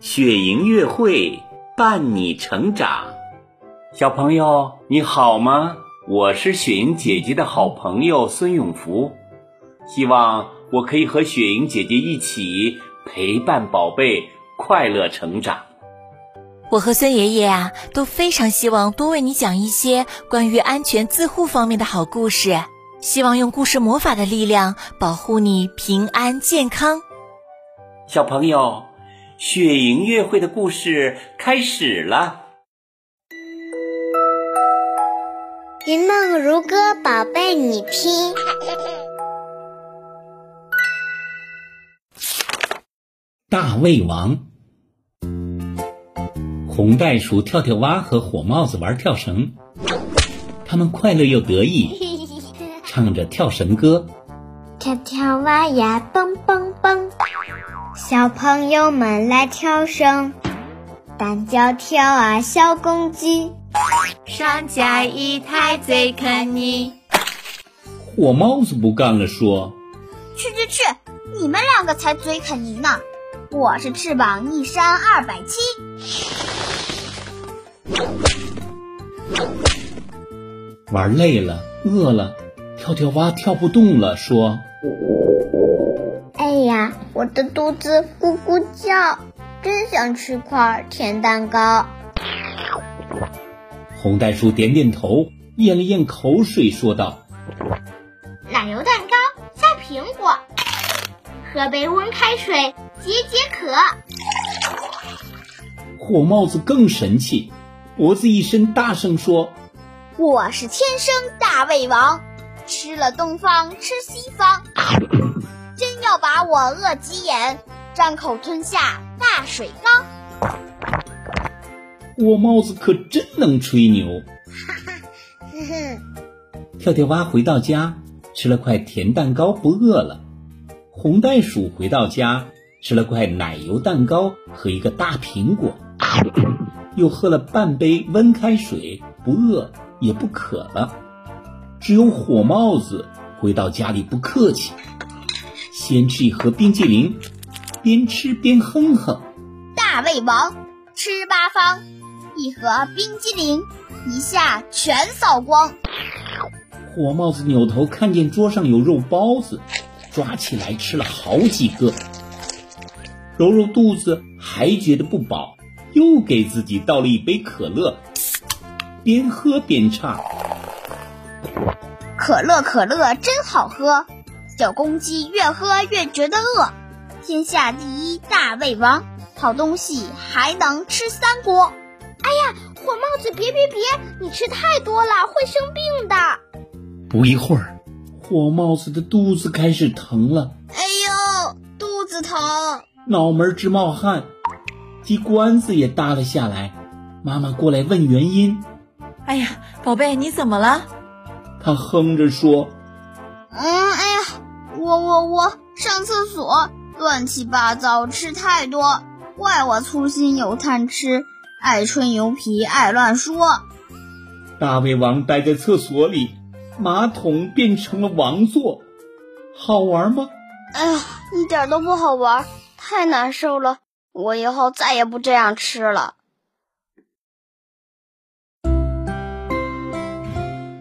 雪莹月会伴你成长。小朋友你好吗？我是雪莹姐姐的好朋友孙永福，希望我可以和雪莹姐姐一起陪伴宝贝快乐成长。我和孙爷爷啊都非常希望多为你讲一些关于安全自护方面的好故事，希望用故事魔法的力量保护你平安健康。小朋友，雪莹乐会的故事开始了。云梦如歌，宝贝，你听。大胃王，红袋鼠跳跳蛙和火帽子玩跳绳，他们快乐又得意，唱着跳绳歌。跳跳蛙呀，蹦蹦蹦，小朋友们来跳绳，单脚跳啊，小公鸡。上架一太最肯你。火帽子不干了，说：“去去去，你们两个才嘴啃泥呢！我是翅膀一扇二百七。”玩累了，饿了，跳跳蛙跳不动了，说：“哎呀，我的肚子咕咕叫，真想吃块甜蛋糕。”红袋鼠点点头，咽了咽口水，说道：“奶油蛋糕加苹果，喝杯温开水解解渴。”火帽子更神气，脖子一伸，大声说：“我是天生大胃王，吃了东方吃西方，真要把我饿急眼，张口吞下大水缸。”我帽子可真能吹牛，哈哈，哼哼。跳跳蛙回到家，吃了块甜蛋糕，不饿了。红袋鼠回到家，吃了块奶油蛋糕和一个大苹果，又喝了半杯温开水，不饿也不渴了。只有火帽子回到家里不客气，先吃一盒冰激凌，边吃边哼哼：“大胃王吃八方。”一盒冰激凌，一下全扫光。火帽子扭头看见桌上有肉包子，抓起来吃了好几个。揉揉肚子，还觉得不饱，又给自己倒了一杯可乐，边喝边唱：可乐可乐真好喝，小公鸡越喝越觉得饿。天下第一大胃王，好东西还能吃三锅。哎呀，火帽子，别别别！你吃太多了，会生病的。不一会儿，火帽子的肚子开始疼了。哎呦，肚子疼，脑门直冒汗，鸡冠子也耷了下来。妈妈过来问原因。哎呀，宝贝，你怎么了？他哼着说：“嗯，我我我上厕所，乱七八糟吃太多，怪我粗心有贪吃。”爱吹牛皮，爱乱说。大胃王待在厕所里，马桶变成了王座，好玩吗？哎呀，一点都不好玩，太难受了。我以后再也不这样吃了。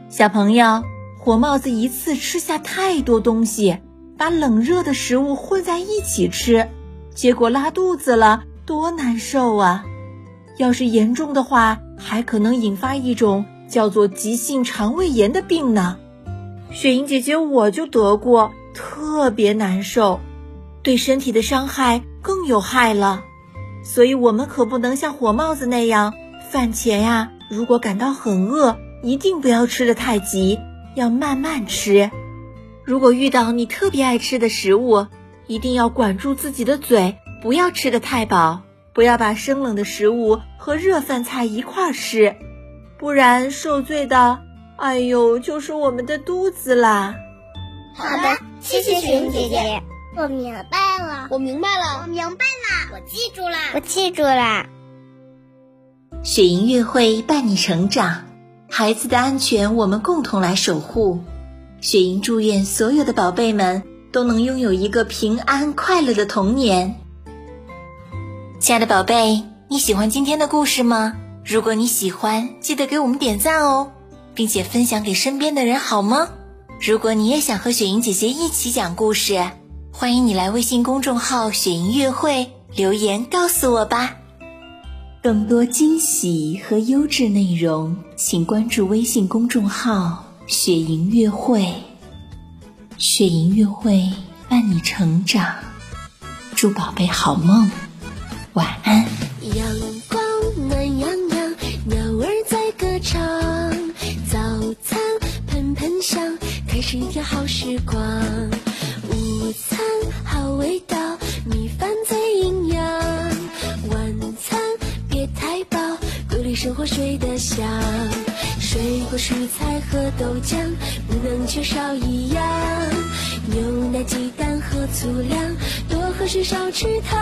小朋友，火帽子一次吃下太多东西，把冷热的食物混在一起吃，结果拉肚子了，多难受啊！要是严重的话，还可能引发一种叫做急性肠胃炎的病呢。雪莹姐姐我就得过，特别难受，对身体的伤害更有害了。所以，我们可不能像火帽子那样，饭前呀，如果感到很饿，一定不要吃得太急，要慢慢吃。如果遇到你特别爱吃的食物，一定要管住自己的嘴，不要吃的太饱。不要把生冷的食物和热饭菜一块儿吃，不然受罪的，哎呦，就是我们的肚子啦。好的，谢谢雪莹姐姐，我明白了，我明白了，我明白了，我记住了，我记住了。雪莹月会伴你成长，孩子的安全我们共同来守护。雪莹祝愿所有的宝贝们都能拥有一个平安快乐的童年。亲爱的宝贝，你喜欢今天的故事吗？如果你喜欢，记得给我们点赞哦，并且分享给身边的人，好吗？如果你也想和雪莹姐姐一起讲故事，欢迎你来微信公众号“雪莹月会”留言告诉我吧。更多惊喜和优质内容，请关注微信公众号“雪莹月会”。雪莹月会伴你成长，祝宝贝好梦。晚安。阳光暖洋洋，鸟儿在歌唱，早餐喷喷香，开始一天好时光。午餐好味道，米饭最营养。晚餐别太饱，规律生活睡得香。水果蔬菜和豆浆，不能缺少一样。牛奶鸡蛋和粗粮，多喝水少吃糖。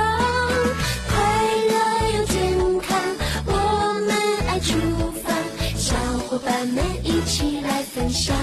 快乐又健康，我们爱厨房，小伙伴们一起来分享。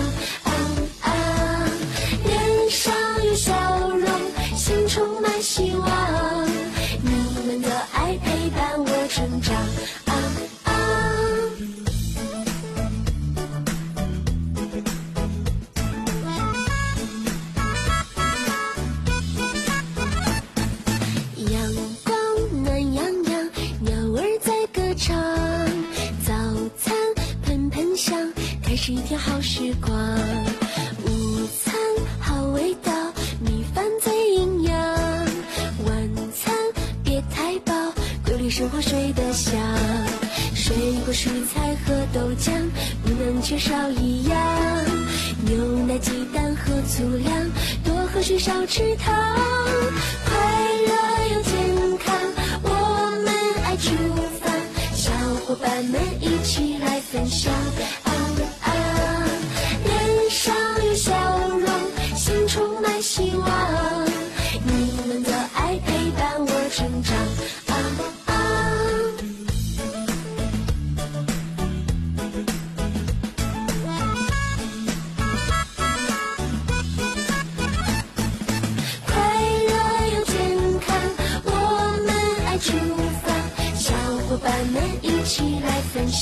一天好时光。午餐好味道，米饭最营养。晚餐别太饱，规律生活睡得香。水果蔬菜和豆浆，不能缺少一样。牛奶鸡蛋和粗粮，多喝水少吃糖。快乐又健康，我们爱厨房，小伙伴们一起来分享。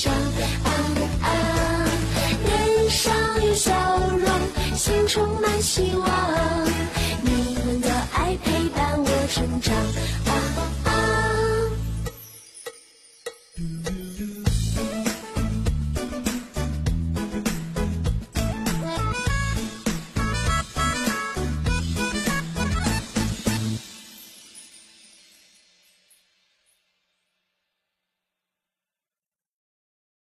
啊啊！脸上有笑容，心充满希望。你们的爱陪伴我成长。